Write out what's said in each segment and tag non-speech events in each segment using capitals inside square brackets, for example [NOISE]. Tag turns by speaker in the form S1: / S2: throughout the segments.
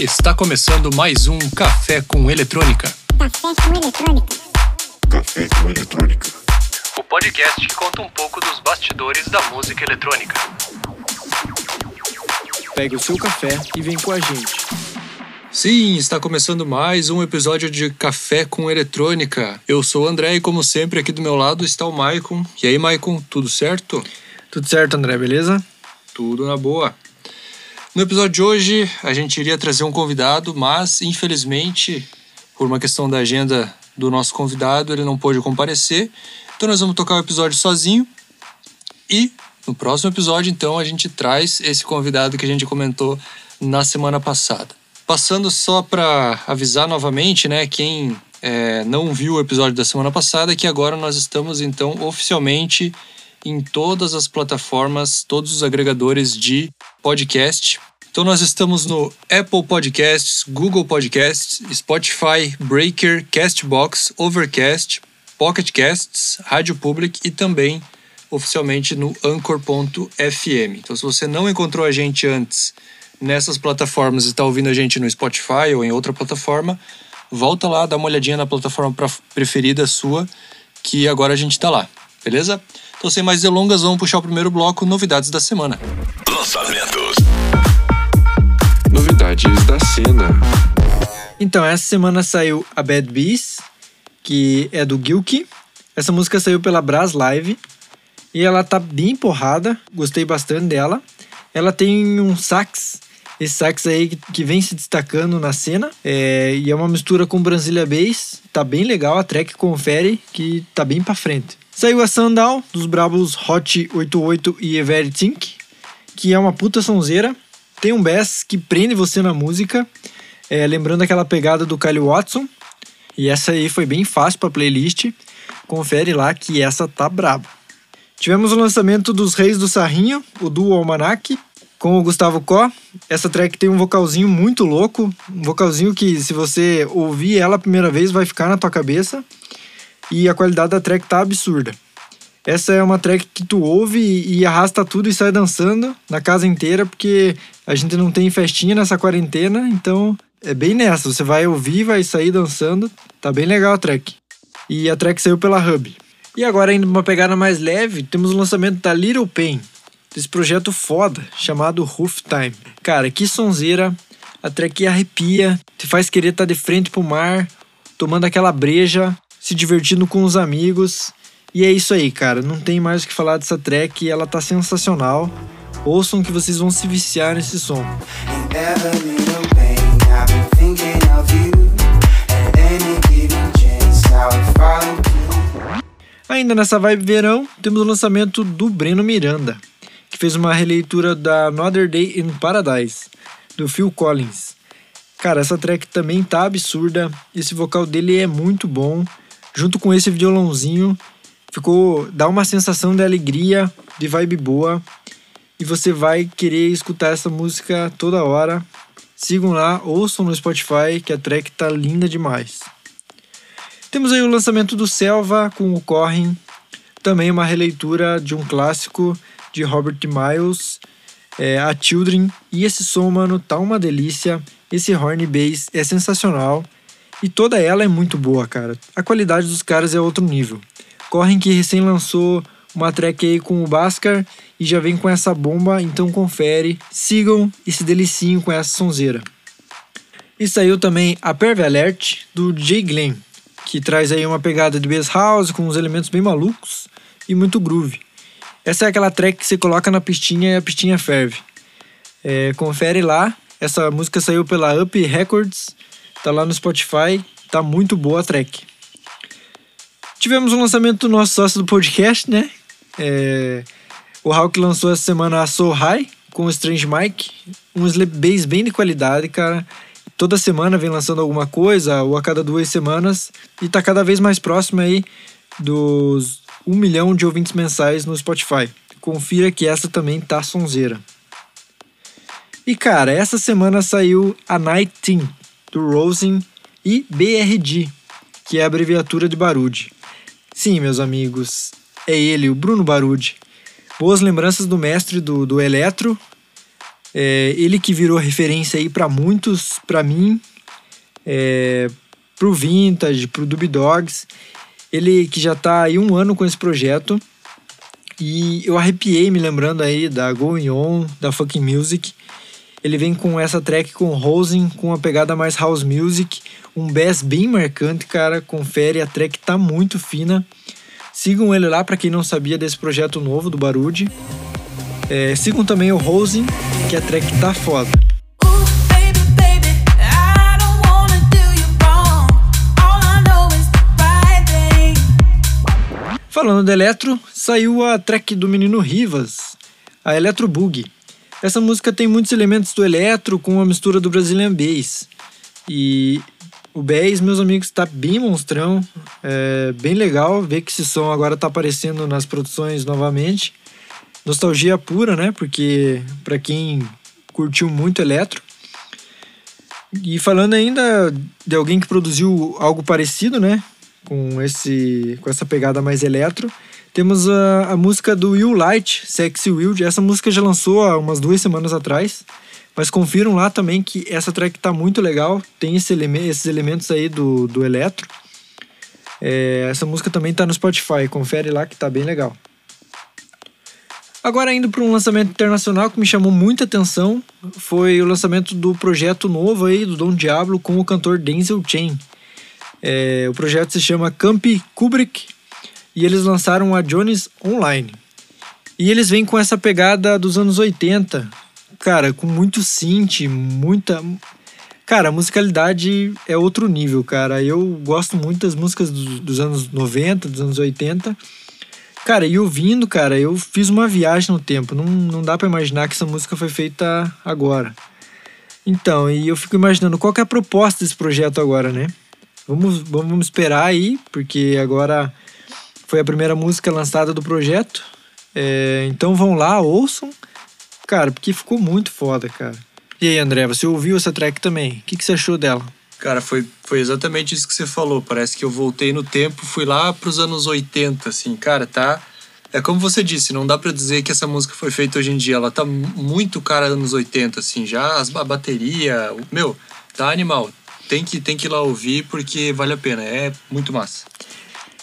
S1: Está começando mais um Café com Eletrônica.
S2: Café com eletrônica.
S3: Café com eletrônica.
S1: O podcast que conta um pouco dos bastidores da música eletrônica.
S4: Pegue o seu café e vem com a gente.
S1: Sim, está começando mais um episódio de Café com Eletrônica. Eu sou o André e, como sempre, aqui do meu lado está o Maicon. E aí, Maicon, tudo certo?
S4: Tudo certo, André, beleza?
S1: Tudo na boa. No episódio de hoje, a gente iria trazer um convidado, mas infelizmente, por uma questão da agenda do nosso convidado, ele não pôde comparecer. Então nós vamos tocar o episódio sozinho. E no próximo episódio, então, a gente traz esse convidado que a gente comentou na semana passada. Passando só para avisar novamente, né, quem é, não viu o episódio da semana passada, que agora nós estamos então oficialmente em todas as plataformas, todos os agregadores de podcast. Então nós estamos no Apple Podcasts, Google Podcasts, Spotify, Breaker, Castbox, Overcast, Pocket Casts, Rádio Public e também oficialmente no anchor.fm. Então se você não encontrou a gente antes nessas plataformas e está ouvindo a gente no Spotify ou em outra plataforma, volta lá, dá uma olhadinha na plataforma preferida sua, que agora a gente está lá, beleza? Então sem mais delongas, vamos puxar o primeiro bloco, novidades da semana.
S3: Lançamentos. Novidades da cena.
S4: Então, essa semana saiu a Bad Bees, que é do Gilky. Essa música saiu pela Brás Live e ela tá bem porrada, gostei bastante dela. Ela tem um sax, esse sax aí que, que vem se destacando na cena, é, e é uma mistura com Brasília Bass, tá bem legal, a track confere que tá bem pra frente. Saiu a Sandal, dos brabos Hot 88 e Everythink, que é uma puta sonzeira. Tem um bass que prende você na música, é, lembrando aquela pegada do Kyle Watson. E essa aí foi bem fácil pra playlist. Confere lá que essa tá braba. Tivemos o lançamento dos Reis do Sarrinho, o duo Almanac, com o Gustavo Có. Essa track tem um vocalzinho muito louco, um vocalzinho que se você ouvir ela a primeira vez vai ficar na tua cabeça. E a qualidade da track tá absurda. Essa é uma track que tu ouve e arrasta tudo e sai dançando na casa inteira, porque a gente não tem festinha nessa quarentena, então é bem nessa. Você vai ouvir, vai sair dançando. Tá bem legal a track. E a track saiu pela Hub. E agora, indo uma pegada mais leve, temos o lançamento da Little Pain, desse projeto foda chamado Roof Time. Cara, que sonzeira. A track arrepia, te faz querer estar de frente pro mar, tomando aquela breja, se divertindo com os amigos. E é isso aí, cara. Não tem mais o que falar dessa track, ela tá sensacional. Ouçam que vocês vão se viciar nesse som. Ainda nessa vibe verão, temos o lançamento do Breno Miranda, que fez uma releitura da Another Day in Paradise, do Phil Collins. Cara, essa track também tá absurda, esse vocal dele é muito bom, junto com esse violãozinho, ficou dá uma sensação de alegria, de vibe boa, e você vai querer escutar essa música toda hora. Sigam lá, ouçam no Spotify, que a track tá linda demais. Temos aí o lançamento do Selva com o Corrin, também uma releitura de um clássico de Robert Miles, é, a Children. E esse som, mano, tá uma delícia. Esse horn bass é sensacional e toda ela é muito boa, cara. A qualidade dos caras é outro nível. Corrin que recém lançou uma track aí com o Bhaskar e já vem com essa bomba, então confere, sigam e se deliciem com essa sonzeira. E saiu também a Perve Alert do Jay Glenn, que traz aí uma pegada de bass house com uns elementos bem malucos e muito groove. Essa é aquela track que você coloca na pistinha e a pistinha ferve. É, confere lá, essa música saiu pela Up Records, tá lá no Spotify, tá muito boa a track. Tivemos o lançamento do nosso sócio do podcast, né? É, o Hulk lançou essa semana a Soul High com o Strange Mike, um slap bass bem de qualidade, cara. Toda semana vem lançando alguma coisa, ou a cada duas semanas, e tá cada vez mais próximo aí dos um milhão de ouvintes mensais no Spotify. Confira que essa também tá sonzeira. E cara, essa semana saiu a Night Team do Rosen e BRG, que é a abreviatura de Barude. Sim, meus amigos, é ele, o Bruno Barude. Boas lembranças do mestre do, do Eletro. É, ele que virou referência aí para muitos, para mim, é, pro Vintage, pro Dub Dogs. Ele que já tá aí um ano com esse projeto. E eu arrepiei me lembrando aí da Going On, da Fucking Music. Ele vem com essa track com Rosen, com uma pegada mais house music, um bass bem marcante, cara. Confere, a track tá muito fina. Sigam ele lá para quem não sabia desse projeto novo do Barude. É, sigam também o Rosen, que a track tá foda. Falando de eletro, saiu a track do menino Rivas, a Electro Boogie. Essa música tem muitos elementos do eletro com uma mistura do Brazilian Bass. E o Bass, meus amigos, tá bem monstrão. É bem legal ver que esse som agora tá aparecendo nas produções novamente. Nostalgia pura, né? Porque para quem curtiu muito eletro. E falando ainda de alguém que produziu algo parecido, né? Com, esse, com essa pegada mais eletro. Temos a, a música do Will Light, Sexy Wild. Essa música já lançou há umas duas semanas atrás. Mas confiram lá também que essa track tá muito legal. Tem esse eleme esses elementos aí do, do eletro. É, essa música também tá no Spotify. Confere lá que tá bem legal. Agora indo para um lançamento internacional que me chamou muita atenção foi o lançamento do projeto novo aí do Dom Diablo com o cantor Denzel Chain. É, o projeto se chama Camp Kubrick e eles lançaram a Jones Online. E eles vêm com essa pegada dos anos 80, cara, com muito synth, muita. Cara, a musicalidade é outro nível, cara. Eu gosto muito das músicas dos, dos anos 90, dos anos 80. Cara, e ouvindo, cara, eu fiz uma viagem no tempo. Não, não dá pra imaginar que essa música foi feita agora. Então, e eu fico imaginando qual é a proposta desse projeto agora, né? Vamos, vamos esperar aí, porque agora foi a primeira música lançada do projeto. É, então vão lá, ouçam. Cara, porque ficou muito foda, cara. E aí, André, você ouviu essa track também? O que, que você achou dela?
S1: Cara, foi, foi exatamente isso que você falou. Parece que eu voltei no tempo, fui lá pros anos 80, assim. Cara, tá. É como você disse, não dá pra dizer que essa música foi feita hoje em dia. Ela tá muito cara anos 80, assim. Já a bateria. Meu, tá animal. Tem que, tem que ir lá ouvir porque vale a pena. É muito massa.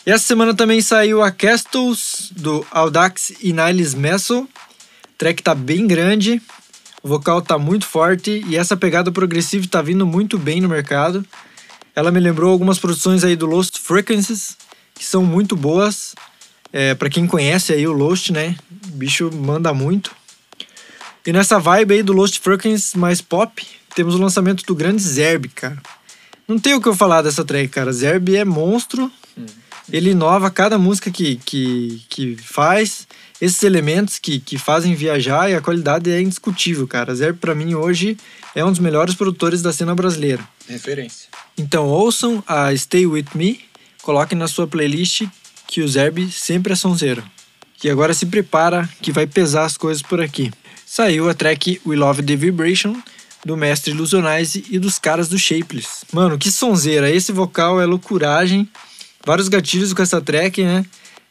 S4: E essa semana também saiu a Castles do Audax e Niles Messel. O track tá bem grande, o vocal tá muito forte e essa pegada progressiva tá vindo muito bem no mercado. Ela me lembrou algumas produções aí do Lost Frequencies, que são muito boas. É, para quem conhece aí o Lost, né? O bicho manda muito. E nessa vibe aí do Lost Frequencies mais pop, temos o lançamento do grande Zerb, cara. Não tem o que eu falar dessa track, cara. Zerb é monstro. Ele inova cada música que, que, que faz, esses elementos que, que fazem viajar e a qualidade é indiscutível, cara. Zerb, pra mim, hoje é um dos melhores produtores da cena brasileira.
S1: Referência.
S4: Então ouçam a Stay With Me, coloquem na sua playlist que o Zerb sempre é sonzeiro. E agora se prepara que vai pesar as coisas por aqui. Saiu a track We Love the Vibration do mestre Illusionize e dos caras do Shapeless. Mano, que sonzeira, esse vocal é loucuragem. Vários gatilhos com essa track, né?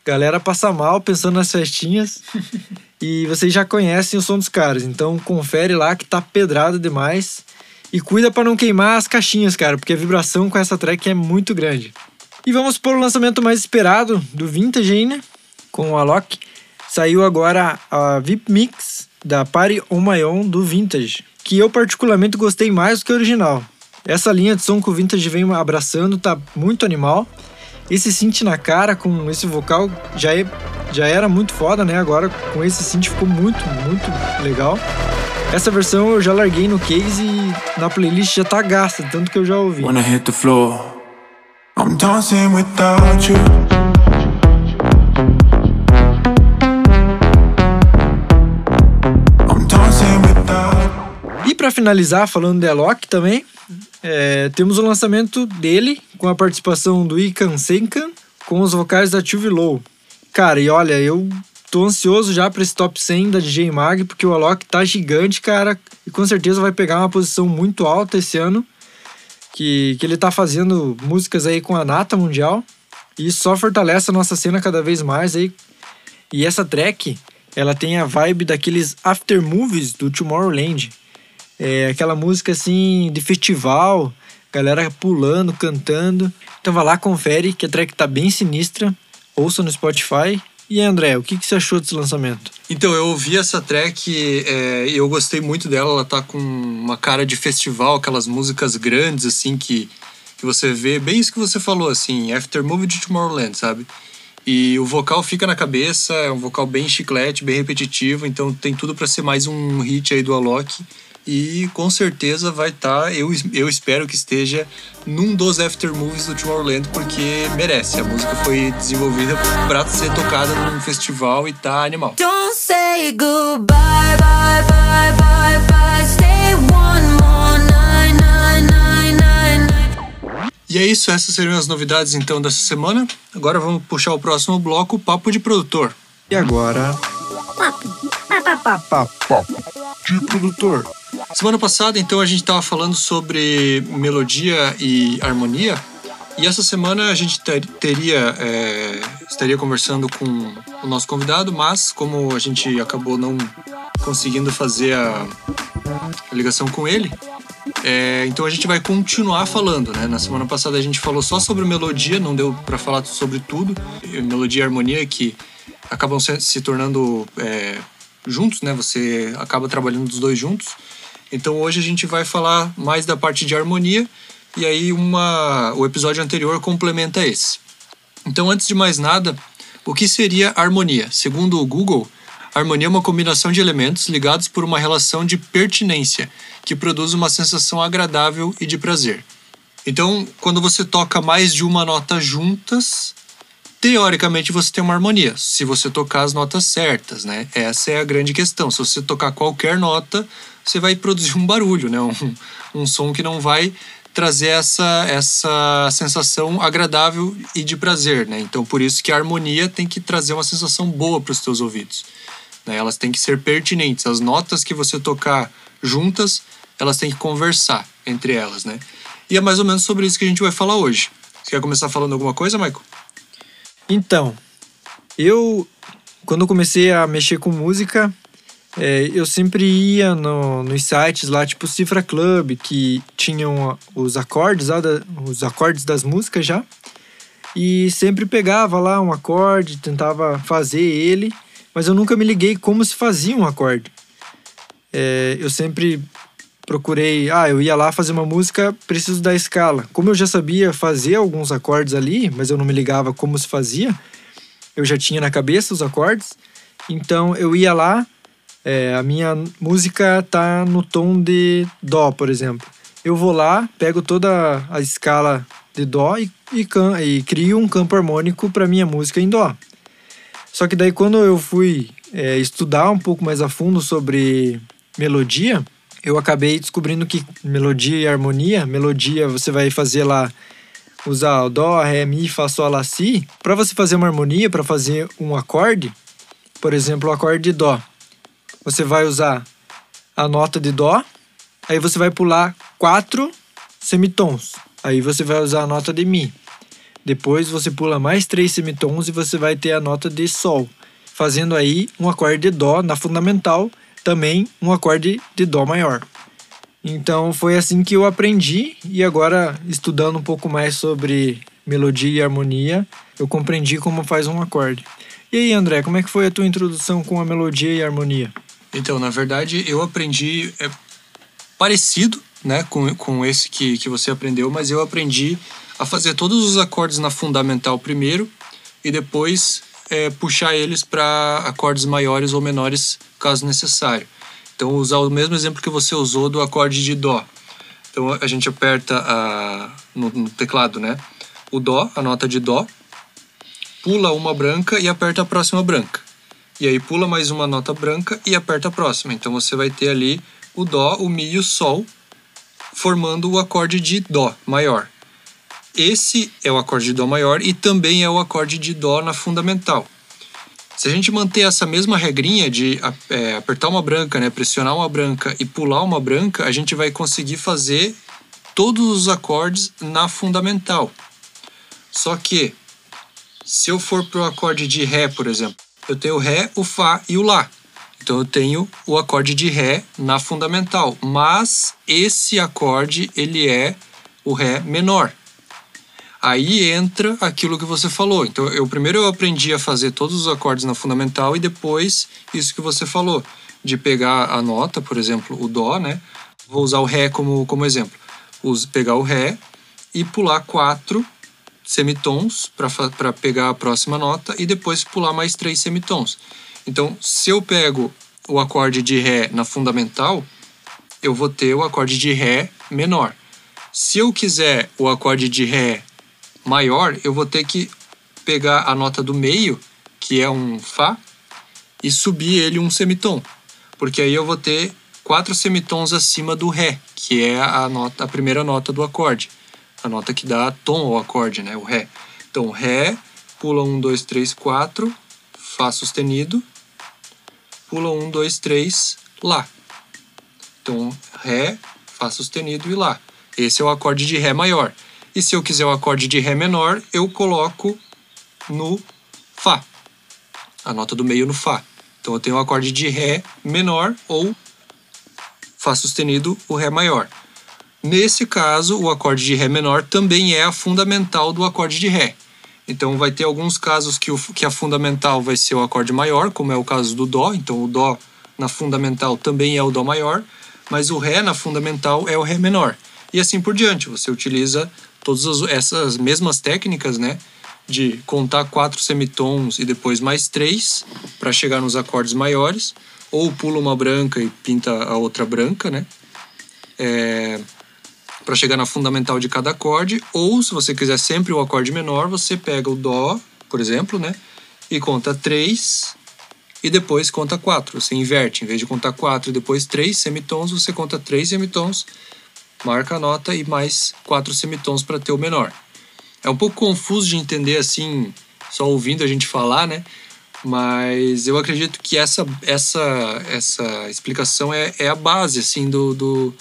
S4: Galera passa mal pensando nas festinhas. [LAUGHS] e vocês já conhecem o som dos caras, então confere lá que tá pedrado demais. E cuida para não queimar as caixinhas, cara, porque a vibração com essa track é muito grande. E vamos para o lançamento mais esperado do Vintage aí, né? Com o Alok. Saiu agora a VIP Mix da Party On My Own do Vintage, que eu particularmente gostei mais do que o original. Essa linha de som que o Vintage vem abraçando tá muito animal. Esse synth na cara com esse vocal já, é, já era muito foda, né? Agora com esse synth ficou muito, muito legal. Essa versão eu já larguei no case e na playlist já tá gasta, tanto que eu já ouvi.
S5: When I hit the floor, I'm dancing without you.
S4: Pra finalizar, falando de Alok também, é, temos o lançamento dele com a participação do Ikan Senkan com os vocais da Tuve Low. Cara, e olha, eu tô ansioso já pra esse top 100 da DJ Mag, porque o Alok tá gigante, cara, e com certeza vai pegar uma posição muito alta esse ano. Que, que ele tá fazendo músicas aí com a Nata Mundial. E só fortalece a nossa cena cada vez mais aí. E essa track ela tem a vibe daqueles after movies do Tomorrowland. É aquela música assim de festival, galera pulando, cantando. Então vai lá, confere que a track tá bem sinistra. Ouça no Spotify. E André, o que, que você achou desse lançamento?
S1: Então, eu ouvi essa track é, e eu gostei muito dela. Ela tá com uma cara de festival, aquelas músicas grandes, assim, que, que você vê. Bem isso que você falou, assim, After Movie de Tomorrowland, sabe? E o vocal fica na cabeça, é um vocal bem chiclete, bem repetitivo, então tem tudo para ser mais um hit aí do Alok. E com certeza vai estar, eu, eu espero que esteja num dos after movies do Tomorrowland, porque merece. A música foi desenvolvida para ser tocada num festival e tá animal.
S2: Don't say goodbye, bye, bye, bye, bye. Stay one more night, night, night, night.
S1: E é isso, essas seriam as novidades então dessa semana. Agora vamos puxar o próximo bloco, Papo de Produtor.
S4: E agora. Papo de produtor.
S1: Semana passada, então, a gente estava falando sobre melodia e harmonia. E essa semana a gente ter- teria, é, estaria conversando com o nosso convidado, mas como a gente acabou não conseguindo fazer a, a ligação com ele, é, então a gente vai continuar falando, né? Na semana passada a gente falou só sobre melodia, não deu para falar sobre tudo. Melodia e harmonia que acabam se, se tornando é, juntos, né? Você acaba trabalhando dos dois juntos. Então hoje a gente vai falar mais da parte de harmonia e aí uma, o episódio anterior complementa esse. Então antes de mais nada, o que seria harmonia? Segundo o Google, harmonia é uma combinação de elementos ligados por uma relação de pertinência que produz uma sensação agradável e de prazer. Então, quando você toca mais de uma nota juntas, teoricamente você tem uma harmonia, se você tocar as notas certas, né? Essa é a grande questão. Se você tocar qualquer nota, você vai produzir um barulho, né? Um, um som que não vai trazer essa, essa sensação agradável e de prazer, né? Então, por isso que a harmonia tem que trazer uma sensação boa para os teus ouvidos. Né? Elas têm que ser pertinentes. As notas que você tocar juntas, elas têm que conversar entre elas, né? E é mais ou menos sobre isso que a gente vai falar hoje. Você quer começar falando alguma coisa, Michael?
S4: Então, eu, quando comecei a mexer com música, é, eu sempre ia no, nos sites lá, tipo Cifra Club, que tinham os acordes, lá da- os acordes das músicas já. E sempre pegava lá um acorde, tentava fazer ele, mas eu nunca me liguei como se fazia um acorde. É, eu sempre procurei, ah, eu ia lá fazer uma música, preciso da escala. Como eu já sabia fazer alguns acordes ali, mas eu não me ligava como se fazia, eu já tinha na cabeça os acordes, então eu ia lá, é, a minha música tá no tom de dó, por exemplo. Eu vou lá, pego toda a escala de dó e, e, e crio um campo harmônico para minha música em dó. Só que daí quando eu fui é, estudar um pouco mais a fundo sobre melodia, eu acabei descobrindo que melodia e harmonia, melodia você vai fazer lá usar o dó, ré, mi, fá, sol, lá, si. Para você fazer uma harmonia, para fazer um acorde, por exemplo, o acorde de dó, você vai usar a nota de dó, aí você vai pular quatro semitons. Aí você vai usar a nota de mi. Depois você pula mais três semitons e você vai ter a nota de sol, fazendo aí um acorde de dó na fundamental, também um acorde de dó maior. Então foi assim que eu aprendi e agora estudando um pouco mais sobre melodia e harmonia, eu compreendi como faz um acorde. E aí, André, como é que foi a tua introdução com a melodia e a harmonia?
S1: Então, na verdade, eu aprendi é, parecido né, com, com esse que, que você aprendeu, mas eu aprendi a fazer todos os acordes na fundamental primeiro e depois é, puxar eles para acordes maiores ou menores, caso necessário. Então, usar o mesmo exemplo que você usou do acorde de Dó. Então, a gente aperta a, no, no teclado, né? O Dó, a nota de Dó, pula uma branca e aperta a próxima branca. E aí pula mais uma nota branca e aperta a próxima. Então você vai ter ali o Dó, o Mi e o Sol, formando o acorde de Dó maior. Esse é o acorde de Dó maior e também é o acorde de Dó na fundamental. Se a gente manter essa mesma regrinha de é, apertar uma branca, né, pressionar uma branca e pular uma branca, a gente vai conseguir fazer todos os acordes na fundamental. Só que, se eu for para o acorde de Ré, por exemplo, eu tenho o Ré, o Fá e o Lá. Então eu tenho o acorde de Ré na fundamental, mas esse acorde ele é o Ré menor. Aí entra aquilo que você falou. Então eu primeiro eu aprendi a fazer todos os acordes na fundamental e depois isso que você falou, de pegar a nota, por exemplo, o dó, né? Vou usar o ré como como exemplo. Pegar o ré e pular quatro semitons para pegar a próxima nota e depois pular mais três semitons. Então, se eu pego o acorde de Ré na fundamental, eu vou ter o acorde de Ré menor. Se eu quiser o acorde de Ré maior, eu vou ter que pegar a nota do meio, que é um Fá, e subir ele um semitom. Porque aí eu vou ter quatro semitons acima do Ré, que é a, nota, a primeira nota do acorde. A nota que dá tom ao acorde, né? O Ré. Então, Ré, pula um, dois, três, quatro, Fá sustenido, pula um, dois, três, Lá. Então, Ré, Fá sustenido e Lá. Esse é o acorde de Ré maior. E se eu quiser o acorde de Ré menor, eu coloco no Fá. A nota do meio no Fá. Então eu tenho o acorde de Ré menor ou Fá sustenido, o Ré maior. Nesse caso, o acorde de Ré menor também é a fundamental do acorde de Ré. Então vai ter alguns casos que, o, que a fundamental vai ser o acorde maior, como é o caso do Dó. Então o Dó na fundamental também é o Dó maior, mas o Ré na fundamental é o Ré menor. E assim por diante. Você utiliza todas as- essas mesmas técnicas, né? De contar quatro semitons e depois mais três para chegar nos acordes maiores. Ou pula uma branca e pinta a outra branca, né? É, para chegar na fundamental de cada acorde, ou se você quiser sempre o acorde menor, você pega o dó, por exemplo, né, e conta 3 e depois conta 4. Você inverte, em vez de contar 4 e depois 3 semitons, você conta 3 semitons, marca a nota e mais 4 semitons para ter o menor. É um pouco confuso de entender assim, só ouvindo a gente falar, né? Mas eu acredito que essa essa essa explicação é, é a base assim do, do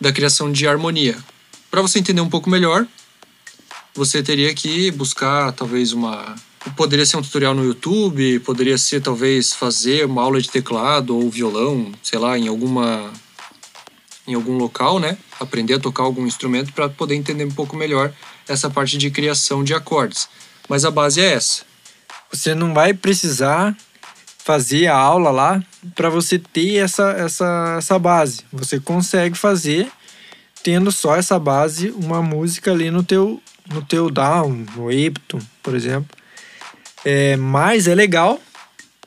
S1: da criação de harmonia. Para você entender um pouco melhor, você teria que buscar talvez uma. Poderia ser um tutorial no YouTube, poderia ser talvez fazer uma aula de teclado ou violão, sei lá, em alguma em algum local, né? Aprender a tocar algum instrumento para poder entender um pouco melhor essa parte de criação de acordes. Mas a base é essa.
S4: Você não vai precisar fazer a aula lá para você ter essa, essa, essa base. Você consegue fazer tendo só essa base, uma música ali no teu, no teu down, no Ableton, por exemplo. É, mas é legal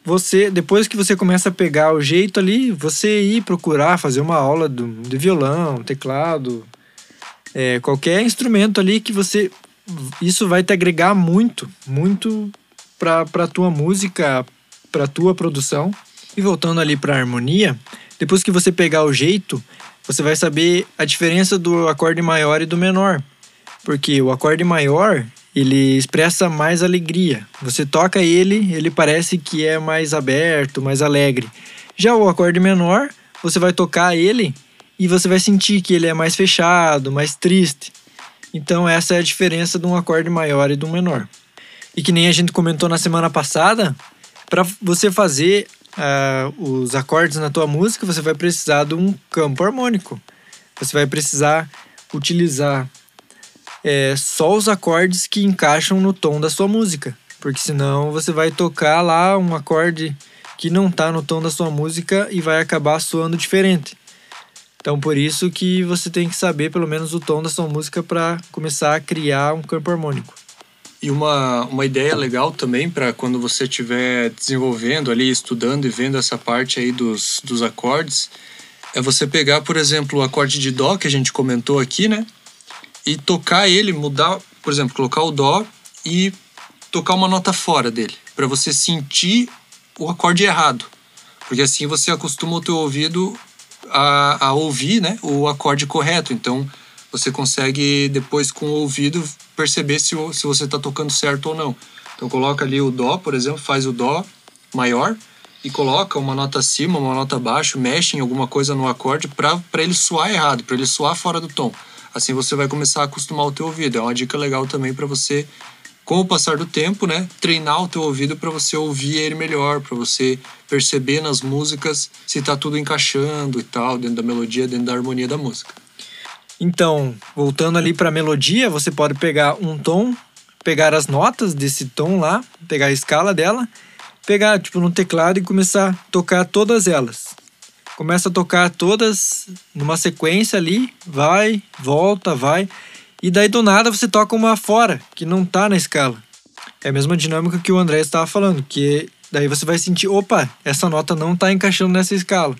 S4: você, depois que você começa a pegar o jeito ali, você ir procurar fazer uma aula do, de violão, teclado, é, qualquer instrumento ali que você. Isso vai te agregar muito, muito para a tua música, para tua produção. E voltando ali para a harmonia, depois que você pegar o jeito, você vai saber a diferença do acorde maior e do menor. Porque o acorde maior, ele expressa mais alegria. Você toca ele, ele parece que é mais aberto, mais alegre. Já o acorde menor, você vai tocar ele e você vai sentir que ele é mais fechado, mais triste. Então essa é a diferença de um acorde maior e um menor. E que nem a gente comentou na semana passada, para você fazer ah, os acordes na tua música, você vai precisar de um campo harmônico. Você vai precisar utilizar é, só os acordes que encaixam no tom da sua música. Porque senão você vai tocar lá um acorde que não está no tom da sua música e vai acabar soando diferente. Então por isso que você tem que saber pelo menos o tom da sua música para começar a criar um campo harmônico.
S1: E uma, uma ideia legal também para quando você estiver desenvolvendo ali, estudando e vendo essa parte aí dos, dos acordes, é você pegar, por exemplo, o acorde de Dó que a gente comentou aqui, né? E tocar ele, mudar, por exemplo, colocar o Dó e tocar uma nota fora dele, para você sentir o acorde errado. Porque assim você acostuma o teu ouvido a, a ouvir né, o acorde correto. Então você consegue depois com o ouvido perceber se, se você está tocando certo ou não. Então coloca ali o dó, por exemplo, faz o dó maior e coloca uma nota acima, uma nota abaixo, mexe em alguma coisa no acorde para ele soar errado, para ele soar fora do tom. Assim você vai começar a acostumar o teu ouvido. É uma dica legal também para você com o passar do tempo, né, treinar o teu ouvido para você ouvir ele melhor, para você perceber nas músicas se tá tudo encaixando e tal, dentro da melodia, dentro da harmonia da música.
S4: Então, voltando ali para a melodia, você pode pegar um tom, pegar as notas desse tom lá, pegar a escala dela, pegar tipo no teclado e começar a tocar todas elas. Começa a tocar todas numa sequência ali, vai, volta, vai, e daí do nada você toca uma fora que não tá na escala. É a mesma dinâmica que o André estava falando, que daí você vai sentir, opa, essa nota não tá encaixando nessa escala.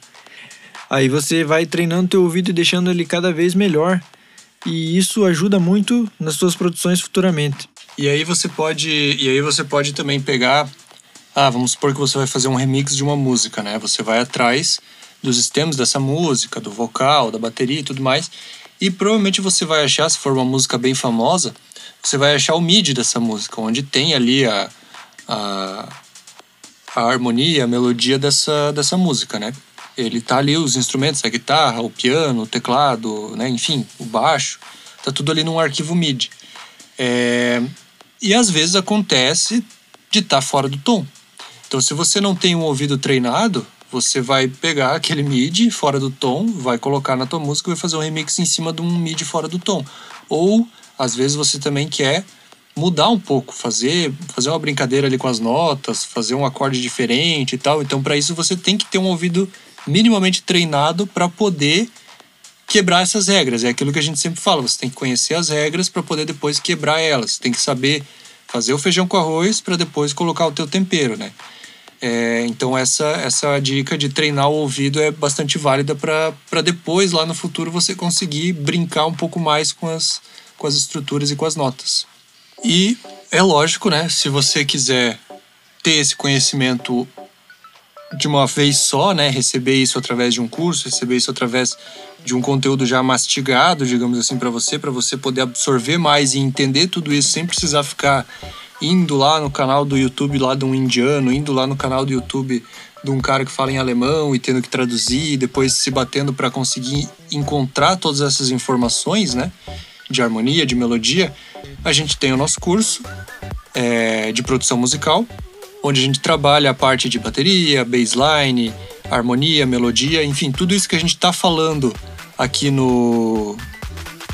S4: Aí você vai treinando teu ouvido e deixando ele cada vez melhor. E isso ajuda muito nas suas produções futuramente.
S1: E aí você pode, e aí você pode também pegar, ah, vamos supor que você vai fazer um remix de uma música, né? Você vai atrás dos stems dessa música, do vocal, da bateria e tudo mais, e provavelmente você vai achar, se for uma música bem famosa, você vai achar o MIDI dessa música, onde tem ali a, a, a harmonia, a melodia dessa, dessa música, né? Ele tá ali os instrumentos, a guitarra, o piano, o teclado, né? Enfim, o baixo, tá tudo ali num arquivo MIDI. É, e às vezes acontece de estar fora do tom. Então, se você não tem um ouvido treinado, você vai pegar aquele MIDI fora do tom, vai colocar na tua música e vai fazer um remix em cima de um MIDI fora do tom. Ou, às vezes, você também quer mudar um pouco, fazer, fazer uma brincadeira ali com as notas, fazer um acorde diferente e tal. Então, para isso, você tem que ter um ouvido minimamente treinado para poder quebrar essas regras. É aquilo que a gente sempre fala, você tem que conhecer as regras para poder depois quebrar elas. Tem que saber fazer o feijão com arroz para depois colocar o teu tempero, né? É, então essa essa dica de treinar o ouvido é bastante válida para depois lá no futuro você conseguir brincar um pouco mais com as com as estruturas e com as notas. E é lógico, né? Se você quiser ter esse conhecimento de uma vez só, né? Receber isso através de um curso, receber isso através de um conteúdo já mastigado, digamos assim, para você, para você poder absorver mais e entender tudo isso sem precisar ficar indo lá no canal do YouTube lá de um indiano, indo lá no canal do YouTube de um cara que fala em alemão e tendo que traduzir, e depois se batendo para conseguir encontrar todas essas informações, né? De harmonia, de melodia. A gente tem o nosso curso é, de produção musical, onde a gente trabalha a parte de bateria, bassline, harmonia, melodia, enfim, tudo isso que a gente está falando aqui no,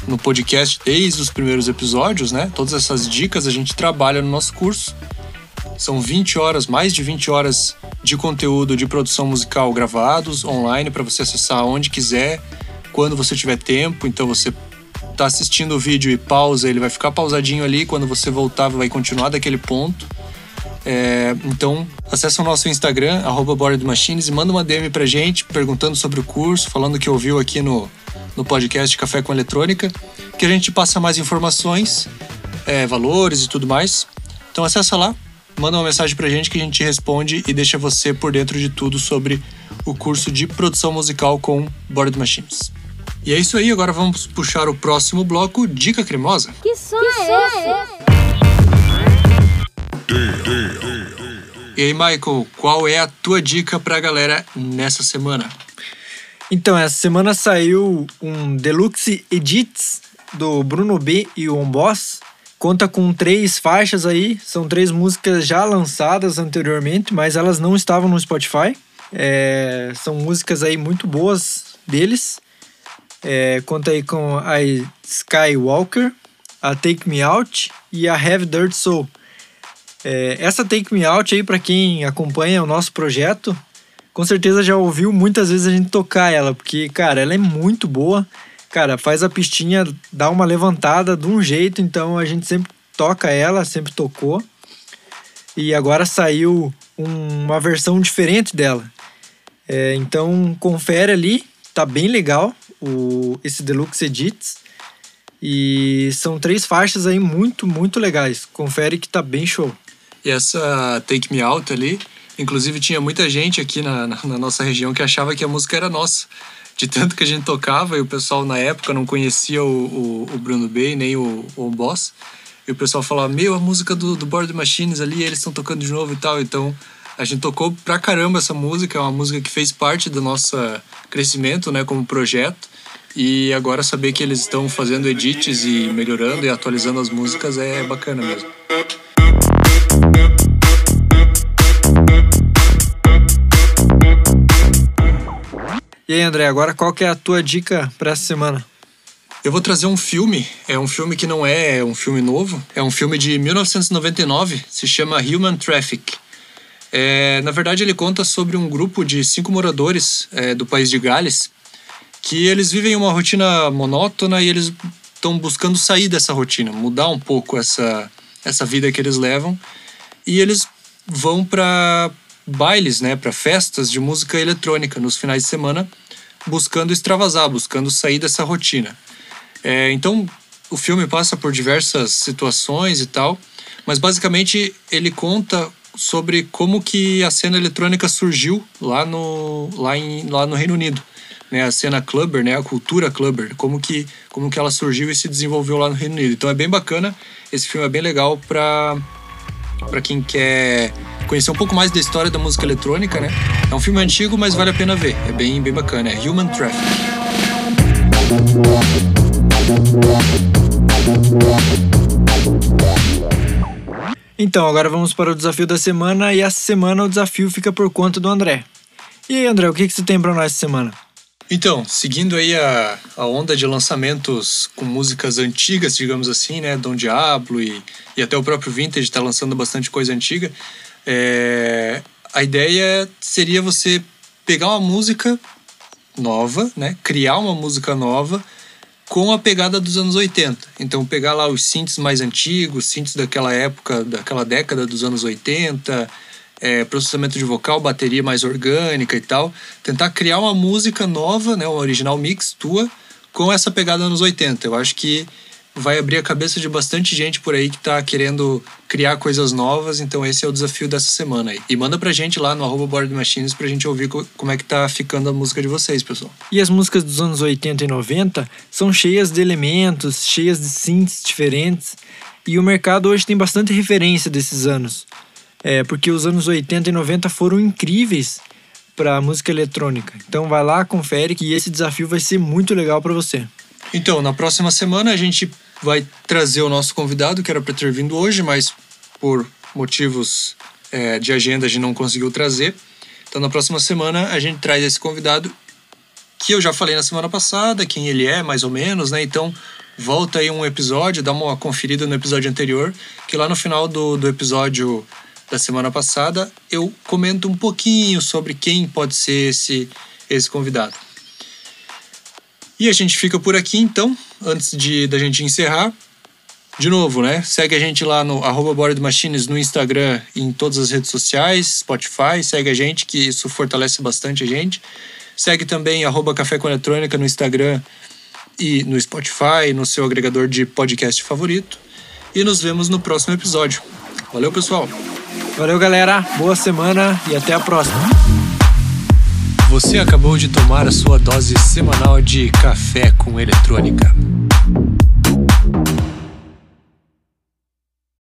S1: no podcast desde os primeiros episódios, né? Todas essas dicas a gente trabalha no nosso curso. São 20 horas, mais de 20 horas de conteúdo de produção musical gravados online para você acessar onde quiser, quando você tiver tempo. Então você tá assistindo o vídeo e pausa, ele vai ficar pausadinho ali. Quando você voltar, vai continuar daquele ponto. É, então, acessa o nosso Instagram, arroba Board Machines, e manda uma DM pra gente, perguntando sobre o curso, falando que ouviu aqui no, no podcast Café com Eletrônica, que a gente passa mais informações, é, valores e tudo mais. Então acessa lá, manda uma mensagem pra gente que a gente responde e deixa você por dentro de tudo sobre o curso de produção musical com Board Machines. E é isso aí, agora vamos puxar o próximo bloco, Dica Cremosa.
S6: Que som é esse?
S1: E aí, Michael, qual é a tua dica pra galera nessa semana?
S4: Então, essa semana saiu um Deluxe Edits do Bruno B e o Boss. Conta com três faixas aí, são três músicas já lançadas anteriormente, mas elas não estavam no Spotify. É, são músicas aí muito boas deles. É, conta aí com a Skywalker, a Take Me Out e a Have Dirt Soul. É, essa Take Me Out aí, para quem acompanha o nosso projeto, com certeza já ouviu muitas vezes a gente tocar ela, porque, cara, ela é muito boa. Cara, faz a pistinha, dá uma levantada de um jeito, então a gente sempre toca ela, sempre tocou. E agora saiu um- uma versão diferente dela. É, então confere ali, tá bem legal o, esse Deluxe Edits. E são três faixas aí muito, muito legais. Confere que tá bem show.
S1: E essa Take Me Out ali, inclusive tinha muita gente aqui na, na, na nossa região que achava que a música era nossa. De tanto que a gente tocava e o pessoal na época não conhecia o, o, o Bruno Bay nem o, o Boss. E o pessoal falava, meu, a música do, do Board Machines ali, eles estão tocando de novo e tal. Então a gente tocou pra caramba essa música, é uma música que fez parte do nosso crescimento né, como projeto. E agora saber que eles estão fazendo edits e melhorando e atualizando as músicas é bacana mesmo.
S4: E aí, André, agora qual que é a tua dica para essa semana?
S1: Eu vou trazer um filme, é um filme que não é um filme novo, é um filme de 1999, se chama Human Traffic. É, na verdade, ele conta sobre um grupo de cinco moradores é, do país de Gales que eles vivem uma rotina monótona e eles estão buscando sair dessa rotina, mudar um pouco essa, essa vida que eles levam. E eles vão para bailes, né, para festas de música eletrônica nos finais de semana, buscando extravasar, buscando sair dessa rotina. É, então, o filme passa por diversas situações e tal, mas basicamente ele conta sobre como que a cena eletrônica surgiu lá no, lá em, lá no Reino Unido. Né, a cena clubber, né, a cultura clubber, como que, como que ela surgiu e se desenvolveu lá no Reino Unido. Então é bem bacana, esse filme é bem legal para quem quer conhecer um pouco mais da história da música eletrônica, né? É um filme antigo, mas vale a pena ver. É bem, bem bacana. É Human Traffic.
S4: Então, agora vamos para o desafio da semana e essa semana o desafio fica por conta do André. E aí, André, o que, que você tem para nós essa semana?
S1: Então, seguindo aí a, a onda de lançamentos com músicas antigas, digamos assim, né? Dom Diablo e, e até o próprio Vintage está lançando bastante coisa antiga. É, a ideia seria você pegar uma música nova, né? Criar uma música nova com a pegada dos anos 80. Então, pegar lá os synths mais antigos, synths daquela época, daquela década dos anos 80, é, processamento de vocal, bateria mais orgânica e tal. Tentar criar uma música nova, né, uma original mix tua, com essa pegada anos 80. Eu acho que vai abrir a cabeça de bastante gente por aí que tá querendo criar coisas novas, então esse é o desafio dessa semana aí. E manda pra gente lá no arroba Board Machines pra gente ouvir co- como é que tá ficando a música de vocês, pessoal.
S4: E as músicas dos anos 80 e 90 são cheias de elementos, cheias de synths diferentes. E o mercado hoje tem bastante referência desses anos. É, porque os anos 80 e 90 foram incríveis para música eletrônica. Então vai lá, confere que esse desafio vai ser muito legal para você.
S1: Então, na próxima semana a gente vai trazer o nosso convidado, que era para ter vindo hoje, mas por motivos é, de agenda a gente não conseguiu trazer. Então, na próxima semana a gente traz esse convidado, que eu já falei na semana passada, quem ele é, mais ou menos, né? Então, volta aí um episódio, dá uma conferida no episódio anterior, que lá no final do, do episódio da semana passada eu comento um pouquinho sobre quem pode ser esse, esse convidado. E a gente fica por aqui então, antes de da gente encerrar. De novo, né? Segue a gente lá no arroba Board Machines no Instagram e em todas as redes sociais, Spotify, segue a gente, que isso fortalece bastante a gente. Segue também arroba Café com Eletrônica no Instagram e no Spotify, no seu agregador de podcast favorito. E nos vemos no próximo episódio. Valeu, pessoal!
S4: Valeu, galera. Boa semana e até a próxima.
S1: Você acabou de tomar a sua dose semanal de café com eletrônica.